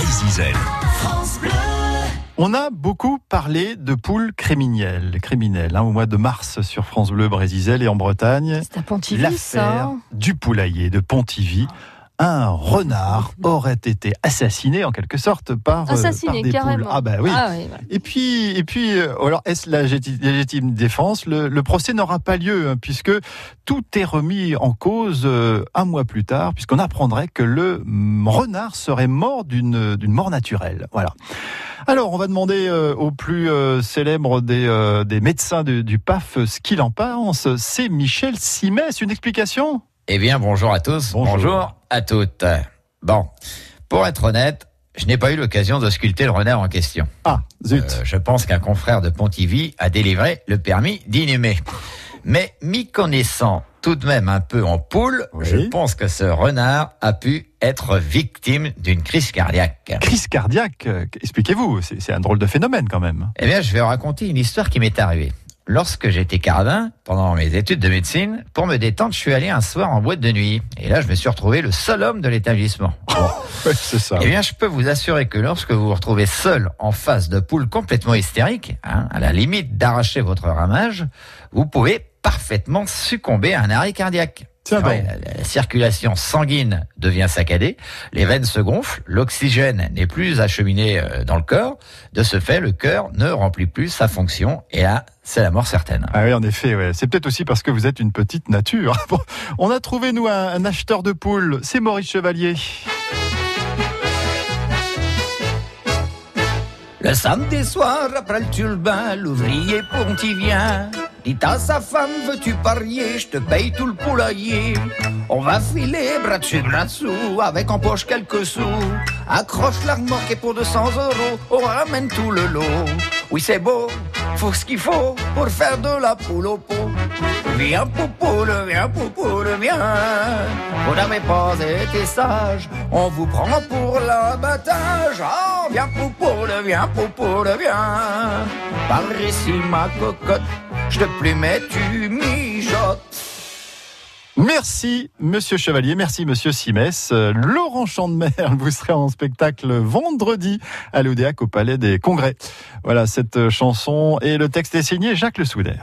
Brésil. On a beaucoup parlé de poules criminelles, criminelles hein, au mois de mars sur France Bleu Brésil et en Bretagne. C'est à Pontivy, L'affaire ça. du poulailler de Pontivy. Un renard aurait été assassiné en quelque sorte par, euh, par Assassiné, des carrément. poules. Ah ben oui. Ah oui, voilà. Et puis, et puis, euh, alors est-ce la légiti- légitime défense? Le, le procès n'aura pas lieu hein, puisque tout est remis en cause euh, un mois plus tard, puisqu'on apprendrait que le renard serait mort d'une d'une mort naturelle. Voilà. Alors, on va demander euh, au plus euh, célèbre des, euh, des médecins du, du PAF ce qu'il en pense. C'est Michel Simès. Une explication? Eh bien, bonjour à tous. Bonjour. à toutes. Bon, pour être honnête, je n'ai pas eu l'occasion de sculpter le renard en question. Ah, zut. Euh, je pense qu'un confrère de Pontivy a délivré le permis d'inhumer. Mais m'y connaissant tout de même un peu en poule, Oui. je pense que ce renard a pu être victime d'une crise cardiaque. Crise cardiaque, euh, expliquez-vous, c'est un drôle de phénomène quand même. Eh bien, je vais raconter une histoire qui m'est arrivée. Lorsque j'étais cardin, pendant mes études de médecine, pour me détendre, je suis allé un soir en boîte de nuit. Et là, je me suis retrouvé le seul homme de l'établissement. Bon. C'est ça. Eh bien, je peux vous assurer que lorsque vous vous retrouvez seul en face de poules complètement hystériques, hein, à la limite d'arracher votre ramage, vous pouvez parfaitement succomber à un arrêt cardiaque. Donc. la, la circulation sanguine devient saccadée, les veines se gonflent, l'oxygène n'est plus acheminé euh, dans le corps. De ce fait, le cœur ne remplit plus sa fonction et là, c'est la mort certaine. Ah oui, en effet, ouais. c'est peut-être aussi parce que vous êtes une petite nature. On a trouvé, nous, un, un acheteur de poules. C'est Maurice Chevalier. Le samedi soir, après le turbin, l'ouvrier pontivien dit à sa femme, veux-tu parier, je te paye tout le poulailler. On va filer bras dessus, bras dessous, avec en poche quelques sous. Accroche la remorque et pour 200 euros, on ramène tout le lot. Oui, c'est beau, faut ce qu'il faut pour faire de la poule au pot. Viens, poupoule, viens, poupoule, viens. Vous n'avez pas été sage, on vous prend pour l'abattage. Oh, viens, poupoule, viens, poupoule, viens. Par ici, ma cocotte, je te plumais, tu mijotes. Merci, monsieur Chevalier. Merci, monsieur Simès. Euh, Laurent Chandemer, vous serez en spectacle vendredi à l'Odéac au Palais des Congrès. Voilà cette chanson et le texte est signé Jacques Le Souder.